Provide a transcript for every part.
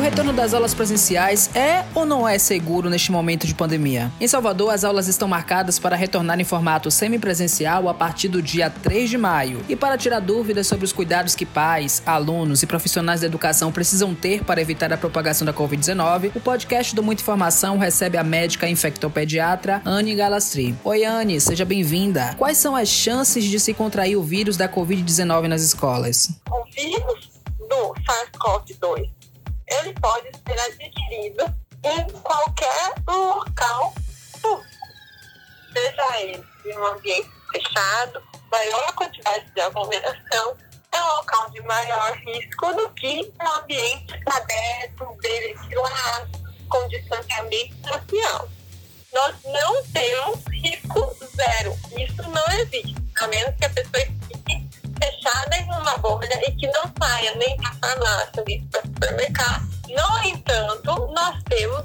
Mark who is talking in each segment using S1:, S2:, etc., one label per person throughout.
S1: O retorno das aulas presenciais é ou não é seguro neste momento de pandemia? Em Salvador, as aulas estão marcadas para retornar em formato semipresencial a partir do dia 3 de maio. E para tirar dúvidas sobre os cuidados que pais, alunos e profissionais da educação precisam ter para evitar a propagação da Covid-19, o podcast do Muita Informação recebe a médica infectopediatra Anne Galastri. Oi, Anne, seja bem-vinda. Quais são as chances de se contrair o vírus da Covid-19 nas escolas?
S2: O vírus do SARS-CoV-2 ele pode ser adquirido em qualquer local seja ele em um ambiente fechado, maior quantidade de aglomeração, é um local de maior risco do que um ambiente aberto, ventilado, com distanciamento social. Nós não temos risco zero. Isso não existe, a menos que a pessoa fique fechada em uma bolha e que não saia nem para farmácia, nem para supermercado. No entanto, nós temos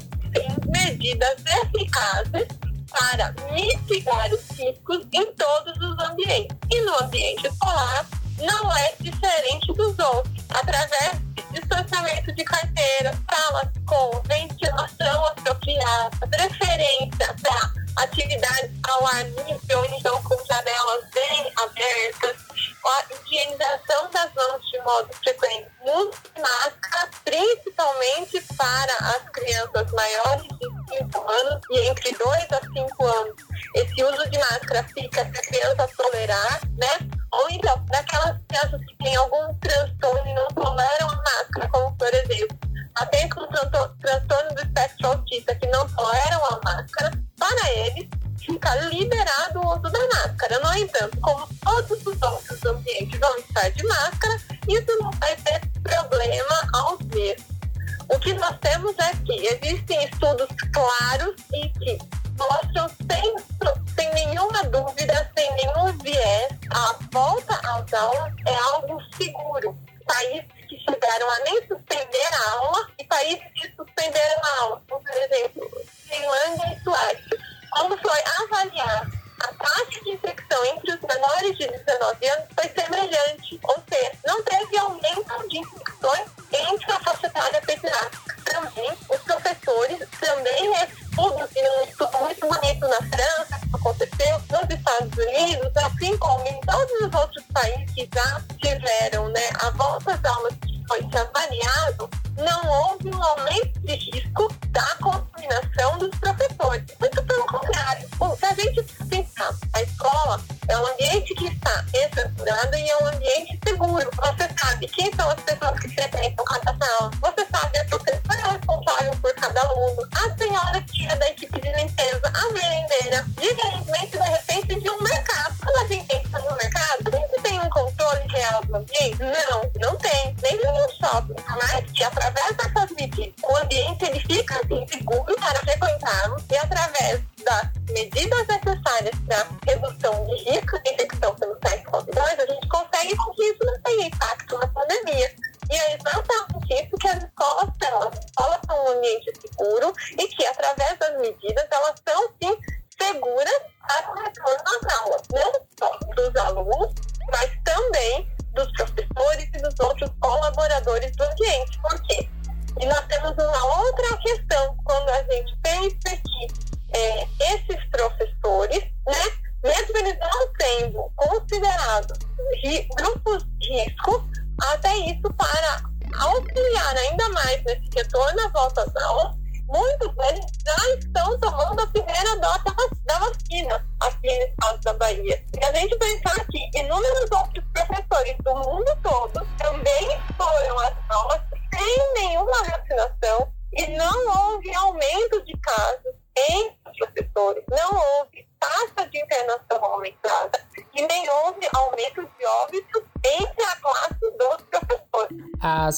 S2: medidas eficazes para mitigar os riscos em todos os ambientes. E no ambiente escolar não é diferente dos outros, através de distanciamento de carteira, salas com ventilação apropriada, preferência para atividades ao ar que não toleram a máscara, para eles fica liberado o uso da máscara. No entanto, como todos os outros ambientes vão estar de máscara, isso não vai ter problema ao ver. O que nós temos é que existem estudos claros e que mostram sem, sem nenhuma dúvida, sem nenhum viés, a volta às aulas é algo seguro. Países que chegaram a nem suspender a aula e países que suspenderam a aula, por exemplo, Finlândia e Suécia quando foi avaliar a taxa de infecção entre os menores de 19 anos foi semelhante, ou seja, não teve aumento de infecções entre a faixa etária pediátrica. Também, os professores, também é estudo, e um estudo muito bonito na França, que aconteceu nos Estados Unidos, assim como em todos os outros países que já tiveram né, a volta às aulas foi avaliado, não houve um aumento de risco da contaminação dos professores. Muito pelo contrário. Se a gente pensar, a escola é um ambiente que está estruturado e é um ambiente seguro. Você sabe quem são as pessoas que frequentam cada sala. Você sabe a professora responsável por cada aluno. A senhora que é da equipe de limpeza, a merendeira. Diferentemente, de repente, de um mercado. Quando a gente entra no mercado, a gente tem um controle real do ambiente? Não, Chico estado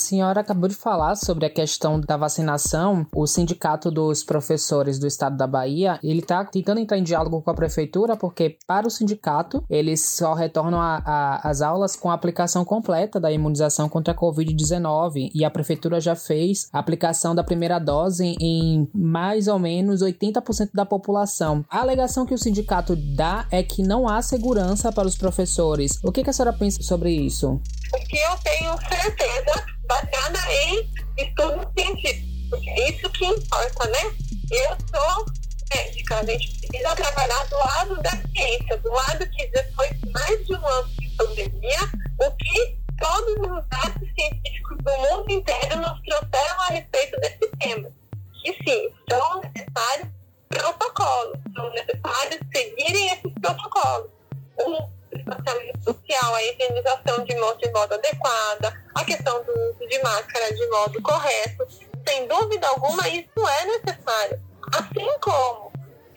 S1: senhora acabou de falar sobre a questão da vacinação. O Sindicato dos Professores do Estado da Bahia, ele está tentando entrar em diálogo com a prefeitura, porque para o sindicato, eles só retornam às aulas com a aplicação completa da imunização contra a Covid-19 e a prefeitura já fez a aplicação da primeira dose em mais ou menos 80% da população. A alegação que o sindicato dá é que não há segurança para os professores. O que, que a senhora pensa sobre isso?
S2: O que eu tenho certeza, a gente precisa trabalhar do lado da ciência, do lado que depois de mais de um ano de pandemia, o que todos os dados científicos do mundo inteiro nos trouxeram a respeito desse tema. Que sim, são necessários protocolos, são necessários seguirem esses protocolos. O distanciamento social, a higienização de mãos de modo adequada, a questão do uso de máscara de modo correto. Sem dúvida alguma, isso é necessário. Assim como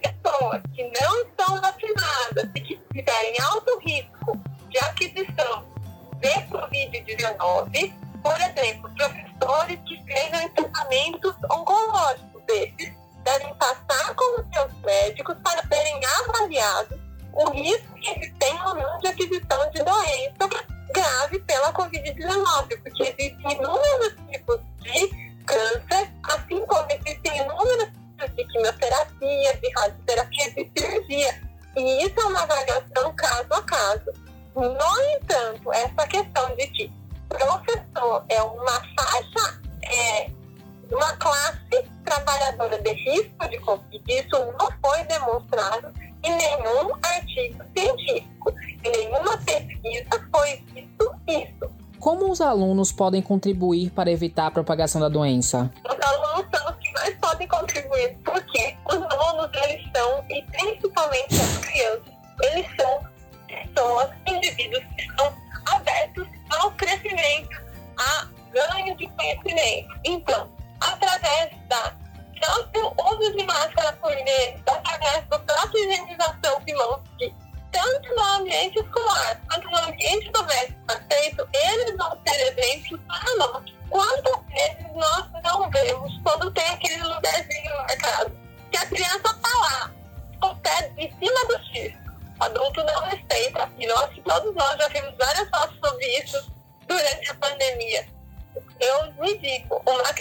S2: pessoas que não estão vacinadas e que tiverem alto risco de aquisição de Covid-19, por exemplo, professores que estejam em tratamentos oncológicos desses, devem passar com os seus médicos para serem avaliados o risco que eles têm ou não de aquisição de doença grave pela Covid-19, porque existem inúmeros demonstrado em nenhum artigo científico, em nenhuma pesquisa foi visto isso.
S1: Como os alunos podem contribuir para evitar a propagação da doença?
S2: Os alunos são os que mais podem contribuir, porque os alunos, eles são, e principalmente as crianças, eles são pessoas, indivíduos que são abertos ao crescimento, a ganho de conhecimento. Então, através da tanto uso de máscara por eles, através da própria higienização de mãos, que tanto no ambiente escolar quanto no ambiente doméstico aceito, eles vão ser exemplos para nós. Quantas vezes nós não vemos quando tem aquele lugarzinho marcado, que a criança está lá, com o pé em cima do X, o adulto não respeita. Acho que todos nós já vimos várias fotos sobre isso durante a pandemia. Eu me digo, uma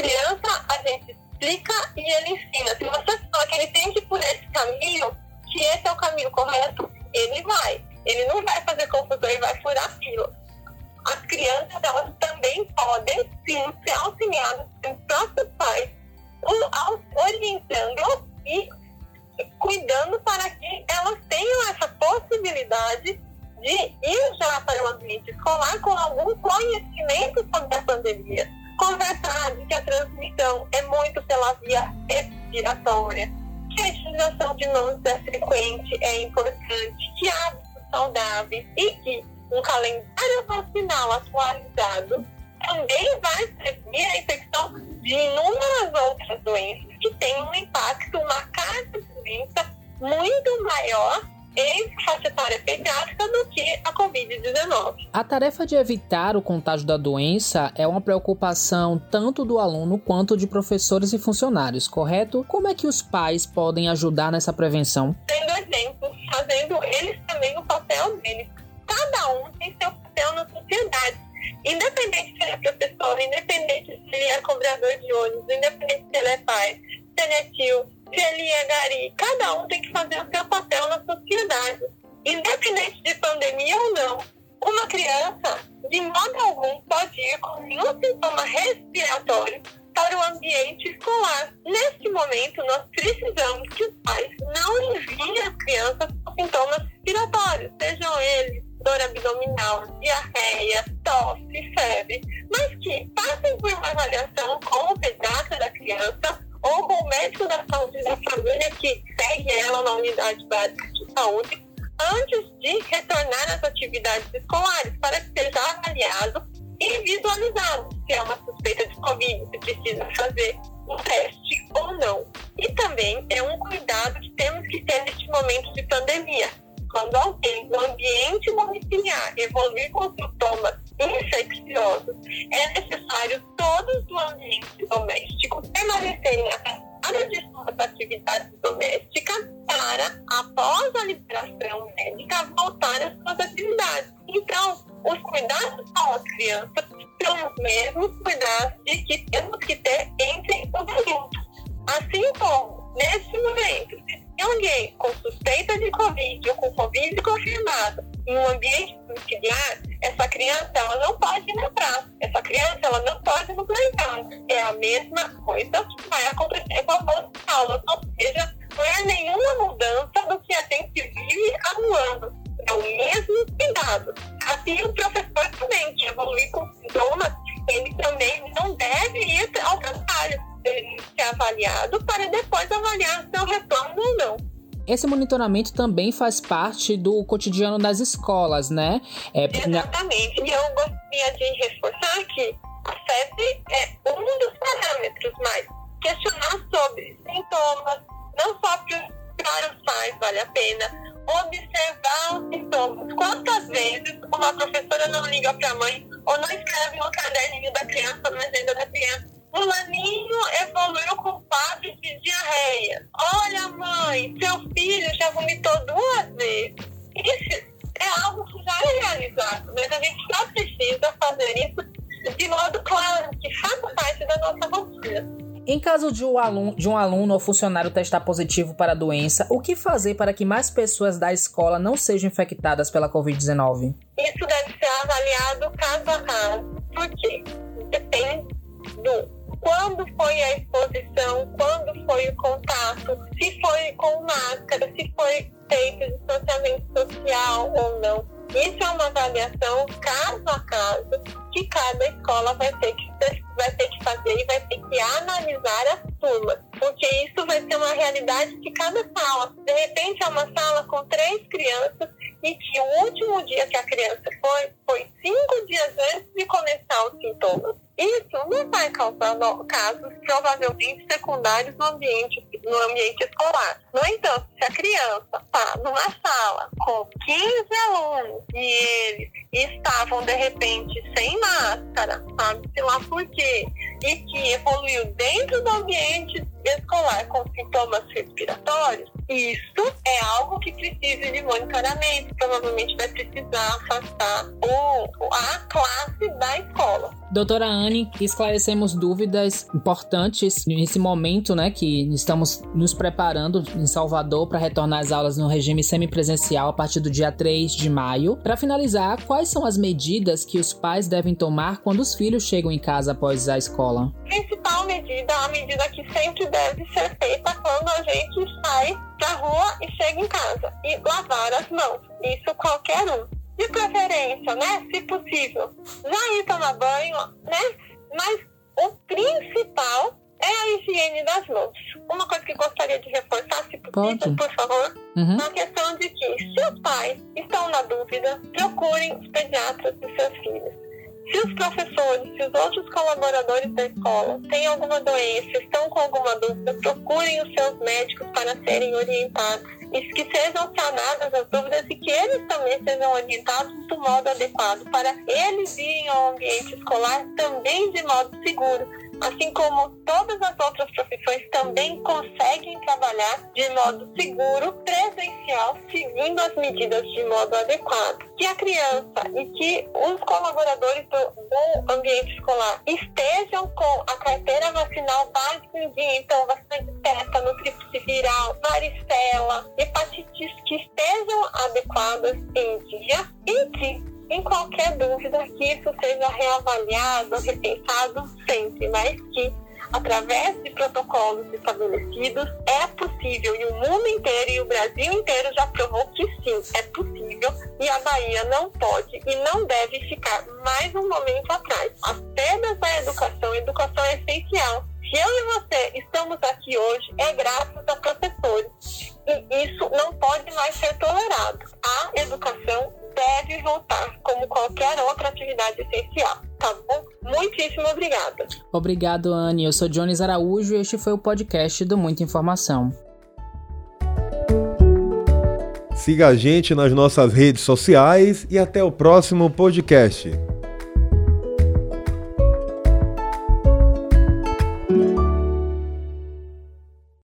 S2: conhecimento sobre a pandemia. Conversar de que a transmissão é muito pela via respiratória, que a utilização de mãos é frequente, é importante, que hábitos saudáveis e que um calendário vacinal atualizado também vai prevenir a infecção de inúmeras outras doenças que têm um impacto, uma carga de doença muito maior em faixa etária pediátrica do que a Covid-19.
S1: A tarefa de evitar o contágio da doença é uma preocupação tanto do aluno quanto de professores e funcionários, correto? Como é que os pais podem ajudar nessa prevenção?
S2: Tendo exemplos, fazendo eles também o papel deles. Cada um tem seu papel na sociedade. Independente se ele é professor, independente se ele é cobrador de ônibus, independente se ele é pai, se ele tio, se ele é gari, cada um tem que fazer o seu papel na sociedade, independente de pandemia ou não. Uma criança, de modo algum, pode ir com nenhum sintoma respiratório para o ambiente escolar. Neste momento, nós precisamos que os pais não enviem as crianças com sintomas respiratórios, sejam eles dor abdominal, diarreia, tosse, febre, mas que passem por uma avaliação com o pediatra da criança ou com o médico da saúde da família que segue ela na unidade básica de saúde antes de retornar às atividades escolares, para que seja avaliado e visualizado se é uma suspeita de Covid, se precisa fazer um teste ou não. E também é um cuidado que temos que ter neste momento de pandemia. Quando alguém no ambiente domiciliar evoluir com sintomas infecciosos, é necessário todos do ambiente doméstico permanecerem afastados playground. É a mesma coisa que vai acontecer com a bolsa aula. Ou seja, não é nenhuma mudança do que a gente vive há um ano. É o mesmo cuidado. Assim, o professor também, que evolui com sintomas, ele também não deve ir ao trabalho. Ele ser avaliado para depois avaliar seu retorno ou não.
S1: Esse monitoramento também faz parte do cotidiano das escolas, né?
S2: É, Exatamente. E eu gostaria de mas a gente só precisa fazer isso de modo claro, que faça parte da nossa rotina.
S1: Em caso de um, aluno, de um aluno ou funcionário testar positivo para a doença, o que fazer para que mais pessoas da escola não sejam infectadas pela Covid-19?
S2: Isso deve ser avaliado caso a caso, porque depende do quando foi a exposição, quando foi o contato, se foi com máscara, se foi feito distanciamento social ou não. Isso é uma avaliação caso a caso que cada escola vai ter que, vai ter que fazer e vai ter que analisar as turmas, porque isso vai ser uma realidade de cada sala. De repente, é uma sala com três crianças e que o último dia que a criança foi, foi cinco dias antes de começar os sintomas. Isso não vai causar casos provavelmente secundários no ambiente, no ambiente escolar. No entanto, se a criança está numa sala com 15 alunos e eles estavam de repente sem máscara, sabe-se lá por quê, e que evoluiu dentro do ambiente escolar com sintomas respiratórios, isso é algo que precisa de monitoramento. Provavelmente vai precisar afastar o, a classe da escola.
S1: Doutora Anne, esclarecemos dúvidas importantes nesse momento, né, que estamos nos preparando em Salvador para retornar às aulas no regime semipresencial a partir do dia 3 de maio. Para finalizar, quais são as medidas que os pais devem tomar quando os filhos chegam em casa após a escola?
S2: Principal medida, a medida que sempre deve ser feita quando a gente sai pra rua e chega em casa. E lavar as mãos. Isso qualquer um. De preferência, né? Se possível, já ir tomar banho, né? Mas o principal é a higiene das mãos. Uma coisa que gostaria de reforçar, se possível, Pode. por favor, uhum. na questão de que, se os pais estão na dúvida, procurem os pediatras de seus filhos se os professores, se os outros colaboradores da escola têm alguma doença, estão com alguma dúvida, procurem os seus médicos para serem orientados. E que sejam sanadas as dúvidas e que eles também sejam orientados do modo adequado para eles irem ao ambiente escolar também de modo seguro assim como todas as outras profissões também conseguem trabalhar de modo seguro, presencial, seguindo as medidas de modo adequado. Que a criança e que os colaboradores do, do ambiente escolar estejam com a carteira vacinal básica em dia, então vacina de tétano, tríplice viral, varicela, hepatites que estejam adequadas em dia e que em qualquer dúvida que isso seja reavaliado, repensado sempre, mas que através de protocolos estabelecidos é possível e o mundo inteiro e o Brasil inteiro já provou que sim, é possível e a Bahia não pode e não deve ficar mais um momento atrás. As perdas da educação, a educação é essencial. Se eu e você estamos aqui hoje é graças a professores e isso não pode mais ser tolerado. A educação deve voltar como qualquer outra atividade essencial, tá bom? Muitíssimo obrigada.
S1: Obrigado, Anne. Eu sou Jones Araújo e este foi o podcast do Muita Informação.
S3: Siga a gente nas nossas redes sociais e até o próximo podcast.